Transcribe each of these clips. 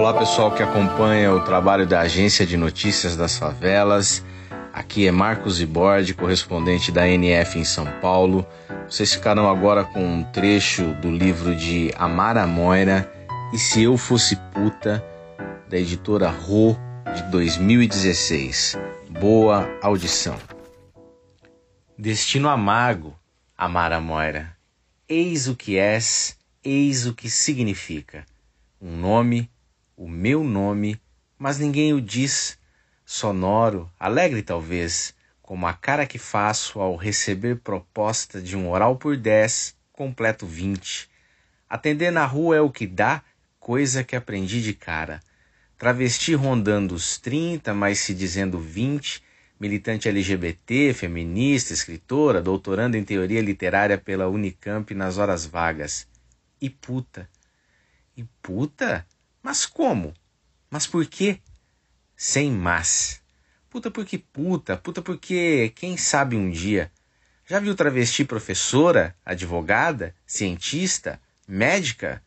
Olá pessoal que acompanha o trabalho da Agência de Notícias das Favelas. Aqui é Marcos Ibord, correspondente da NF em São Paulo. Vocês ficarão agora com um trecho do livro de Amara Moira e Se Eu Fosse Puta, da editora Rô de 2016. Boa audição. Destino amargo, Amara Moira. Eis o que és, eis o que significa. Um nome, o meu nome, mas ninguém o diz. Sonoro, alegre talvez, como a cara que faço ao receber proposta de um oral por dez, completo vinte. Atender na rua é o que dá, coisa que aprendi de cara. Travesti rondando os trinta, mas se dizendo vinte, militante LGBT, feminista, escritora, doutorando em teoria literária pela Unicamp nas horas vagas. E puta. E puta? Mas como? Mas por quê? Sem mas. Puta porque puta, puta porque quem sabe um dia. Já viu travesti professora, advogada, cientista, médica?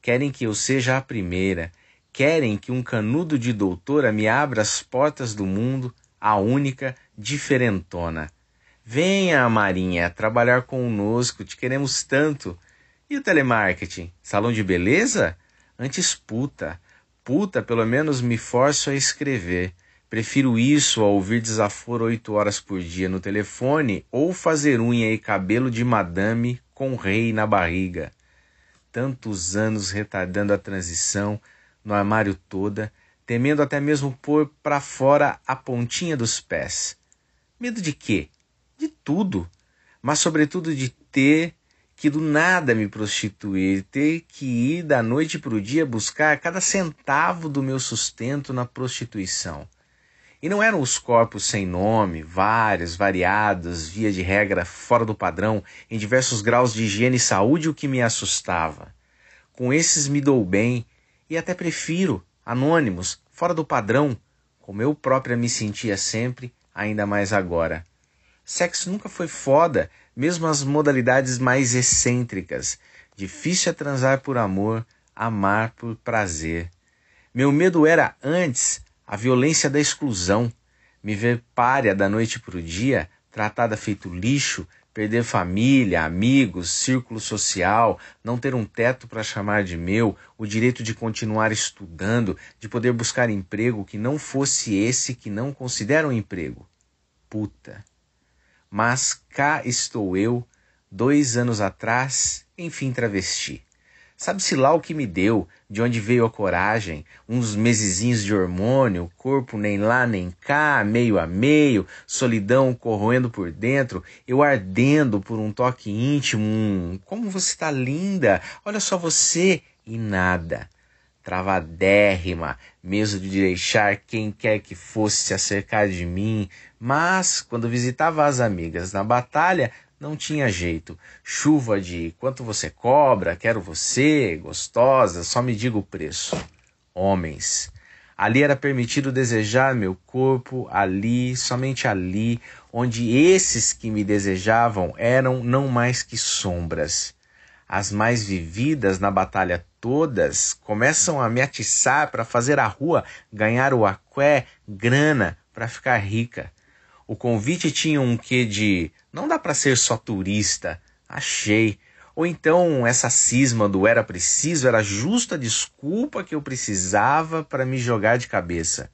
Querem que eu seja a primeira. Querem que um canudo de doutora me abra as portas do mundo a única diferentona. Venha, Marinha, trabalhar conosco, te queremos tanto. E o telemarketing? Salão de beleza? Antes puta. Puta, pelo menos me forço a escrever. Prefiro isso a ouvir desaforo oito horas por dia no telefone ou fazer unha e cabelo de madame com rei na barriga. Tantos anos retardando a transição, no armário toda, temendo até mesmo pôr para fora a pontinha dos pés. Medo de quê? De tudo, mas sobretudo de ter que do nada me prostituir, ter que ir da noite para o dia buscar cada centavo do meu sustento na prostituição. E não eram os corpos sem nome, vários, variados, via de regra fora do padrão, em diversos graus de higiene e saúde, o que me assustava. Com esses me dou bem e até prefiro, anônimos, fora do padrão, como eu própria me sentia sempre, ainda mais agora. Sexo nunca foi foda, mesmo as modalidades mais excêntricas. Difícil é transar por amor, amar por prazer. Meu medo era antes a violência da exclusão, me ver párea da noite para o dia, tratada feito lixo, perder família, amigos, círculo social, não ter um teto para chamar de meu, o direito de continuar estudando, de poder buscar emprego que não fosse esse que não considera um emprego. Puta. Mas cá estou eu, dois anos atrás, enfim travesti. Sabe-se lá o que me deu, de onde veio a coragem, uns mesezinhos de hormônio, corpo nem lá nem cá, meio a meio, solidão corroendo por dentro, eu ardendo por um toque íntimo, um como você está linda, olha só você, e nada. Travadérrima, mesmo de deixar quem quer que fosse se acercar de mim, mas quando visitava as amigas na batalha, não tinha jeito. Chuva de quanto você cobra, quero você, gostosa, só me diga o preço. Homens. Ali era permitido desejar meu corpo, ali, somente ali, onde esses que me desejavam eram não mais que sombras. As mais vividas na batalha todas começam a me atiçar para fazer a rua ganhar o aqué, grana, para ficar rica. O convite tinha um quê de não dá para ser só turista, achei. Ou então essa cisma do era preciso era justa desculpa que eu precisava para me jogar de cabeça.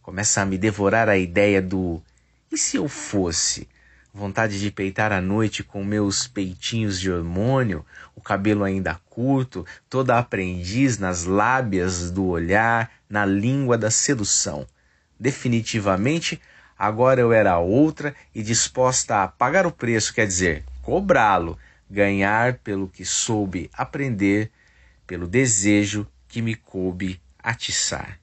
Começa a me devorar a ideia do e se eu fosse? Vontade de peitar a noite com meus peitinhos de hormônio, o cabelo ainda curto, toda aprendiz nas lábias do olhar, na língua da sedução. Definitivamente Agora eu era outra e disposta a pagar o preço, quer dizer, cobrá-lo, ganhar pelo que soube aprender, pelo desejo que me coube atiçar.